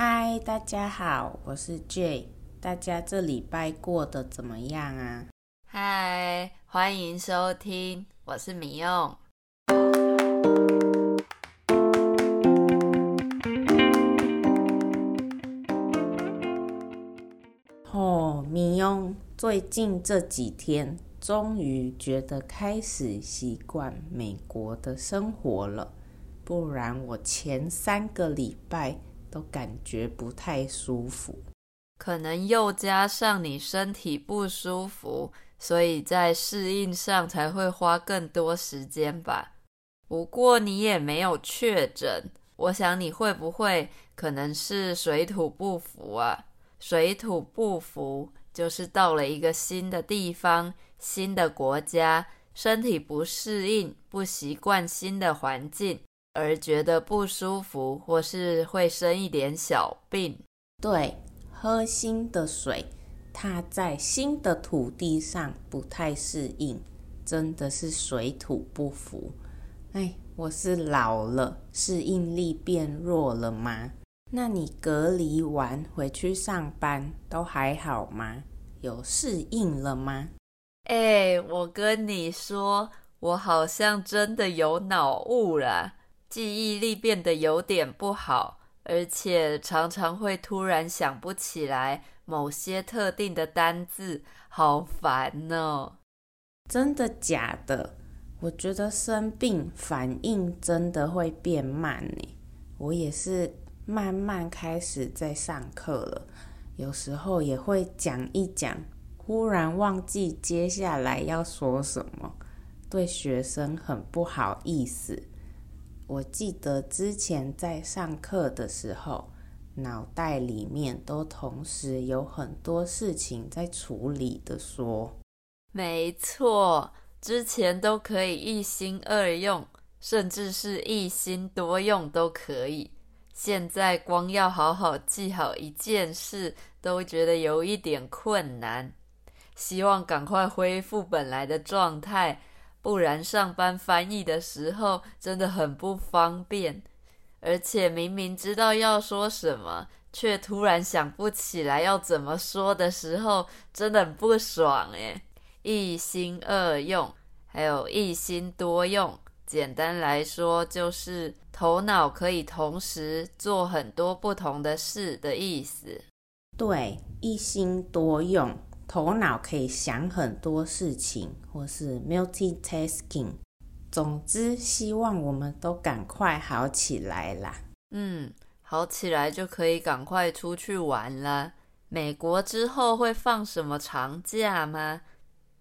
嗨，大家好，我是 Jay。大家这礼拜过得怎么样啊？嗨，欢迎收听，我是米用。哦，米用，最近这几天终于觉得开始习惯美国的生活了，不然我前三个礼拜。都感觉不太舒服，可能又加上你身体不舒服，所以在适应上才会花更多时间吧。不过你也没有确诊，我想你会不会可能是水土不服啊？水土不服就是到了一个新的地方、新的国家，身体不适应、不习惯新的环境。而觉得不舒服，或是会生一点小病。对，喝新的水，它在新的土地上不太适应，真的是水土不服。哎，我是老了，适应力变弱了吗？那你隔离完回去上班都还好吗？有适应了吗？哎，我跟你说，我好像真的有脑雾了。记忆力变得有点不好，而且常常会突然想不起来某些特定的单字，好烦哦！真的假的？我觉得生病反应真的会变慢呢。我也是慢慢开始在上课了，有时候也会讲一讲，忽然忘记接下来要说什么，对学生很不好意思。我记得之前在上课的时候，脑袋里面都同时有很多事情在处理的说。没错，之前都可以一心二用，甚至是一心多用都可以。现在光要好好记好一件事，都觉得有一点困难。希望赶快恢复本来的状态。不然上班翻译的时候真的很不方便，而且明明知道要说什么，却突然想不起来要怎么说的时候，真的很不爽诶。一心二用，还有一心多用，简单来说就是头脑可以同时做很多不同的事的意思。对，一心多用。头脑可以想很多事情，或是 multitasking。总之，希望我们都赶快好起来啦。嗯，好起来就可以赶快出去玩啦。美国之后会放什么长假吗？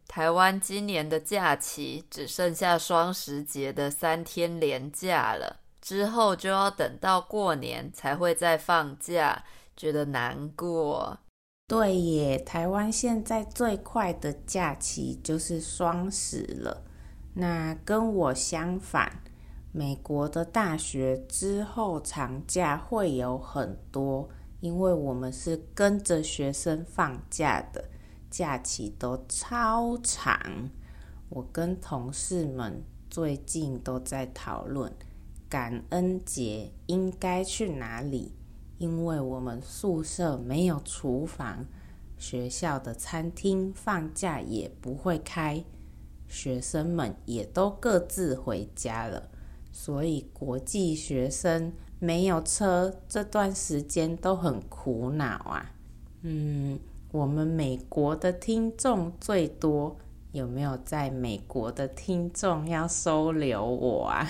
台湾今年的假期只剩下双十节的三天连假了，之后就要等到过年才会再放假，觉得难过。对耶，台湾现在最快的假期就是双十了。那跟我相反，美国的大学之后长假会有很多，因为我们是跟着学生放假的，假期都超长。我跟同事们最近都在讨论，感恩节应该去哪里。因为我们宿舍没有厨房，学校的餐厅放假也不会开，学生们也都各自回家了，所以国际学生没有车，这段时间都很苦恼啊。嗯，我们美国的听众最多，有没有在美国的听众要收留我啊？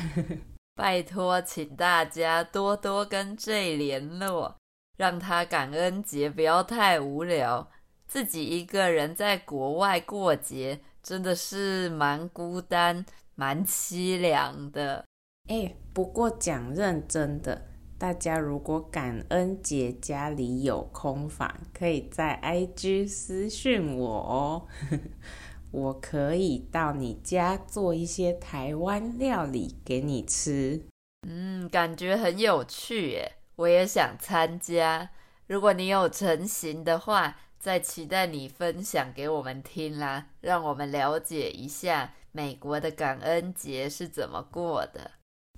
拜托，请大家多多跟 J 联络，让他感恩节不要太无聊。自己一个人在国外过节，真的是蛮孤单、蛮凄凉的。哎，不过讲认真的，大家如果感恩节家里有空房，可以在 IG 私讯我哦。我可以到你家做一些台湾料理给你吃。嗯，感觉很有趣耶，我也想参加。如果你有成型的话，再期待你分享给我们听啦，让我们了解一下美国的感恩节是怎么过的。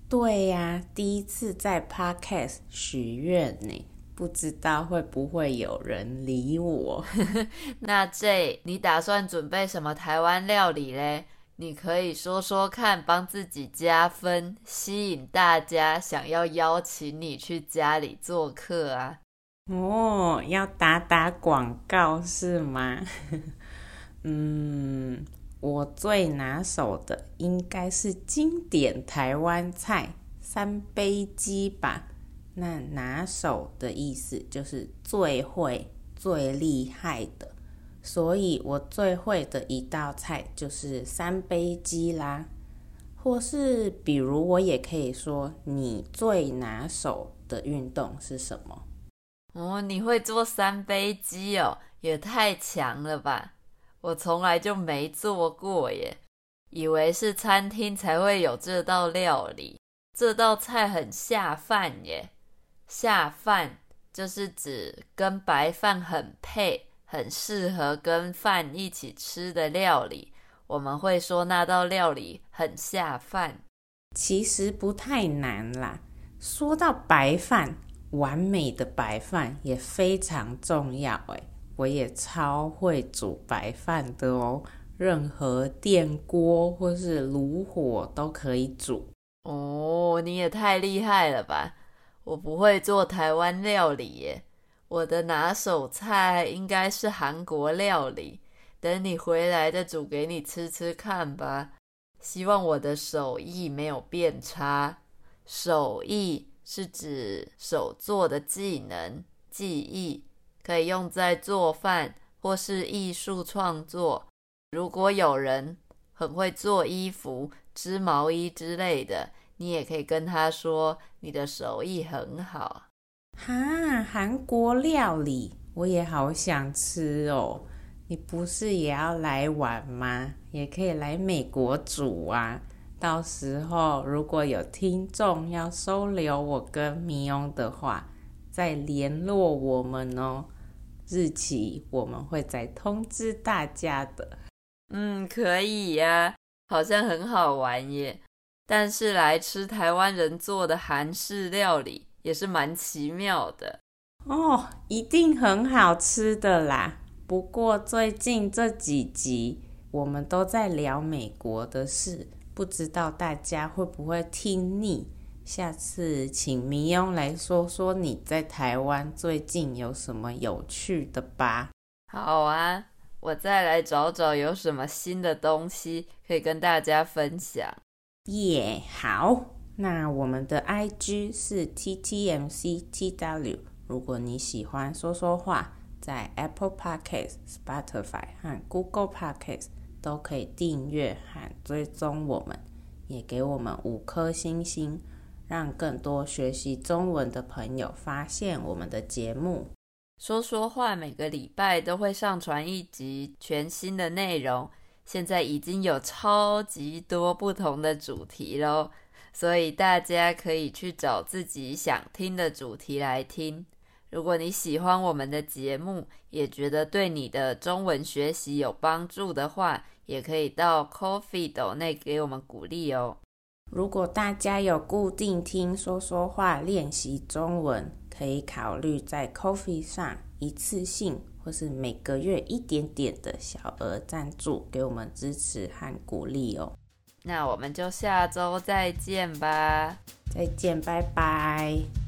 对呀，第一次在 Podcast 许愿呢，不知道会不会有人理我。那 J，你打算准备什么台湾料理嘞？你可以说说看，帮自己加分，吸引大家想要邀请你去家里做客啊。哦，要打打广告是吗？嗯，我最拿手的应该是经典台湾菜三杯鸡吧。那拿手的意思就是最会、最厉害的，所以我最会的一道菜就是三杯鸡啦。或是比如，我也可以说，你最拿手的运动是什么？哦，你会做三杯鸡哦，也太强了吧！我从来就没做过耶，以为是餐厅才会有这道料理。这道菜很下饭耶。下饭就是指跟白饭很配，很适合跟饭一起吃的料理。我们会说那道料理很下饭。其实不太难啦。说到白饭，完美的白饭也非常重要。哎，我也超会煮白饭的哦，任何电锅或是炉火都可以煮。哦，你也太厉害了吧！我不会做台湾料理耶，我的拿手菜应该是韩国料理。等你回来再煮给你吃吃看吧。希望我的手艺没有变差。手艺是指手做的技能、技艺，可以用在做饭或是艺术创作。如果有人很会做衣服、织毛衣之类的。你也可以跟他说，你的手艺很好。哈，韩国料理我也好想吃哦。你不是也要来玩吗？也可以来美国煮啊。到时候如果有听众要收留我跟米翁的话，再联络我们哦。日期我们会再通知大家的。嗯，可以呀，好像很好玩耶。但是来吃台湾人做的韩式料理也是蛮奇妙的哦，一定很好吃的啦。不过最近这几集我们都在聊美国的事，不知道大家会不会听腻？下次请迷庸来说说你在台湾最近有什么有趣的吧。好啊，我再来找找有什么新的东西可以跟大家分享。耶、yeah，好，那我们的 IG 是 TTMCTW。如果你喜欢说说话，在 Apple Podcast、Spotify 和 Google Podcast 都可以订阅和追踪我们，也给我们五颗星星，让更多学习中文的朋友发现我们的节目。说说话每个礼拜都会上传一集全新的内容。现在已经有超级多不同的主题喽，所以大家可以去找自己想听的主题来听。如果你喜欢我们的节目，也觉得对你的中文学习有帮助的话，也可以到 Coffee 斗内给我们鼓励哦。如果大家有固定听说说话练习中文，可以考虑在 Coffee 上一次性。或是每个月一点点的小额赞助，给我们支持和鼓励哦。那我们就下周再见吧，再见，拜拜。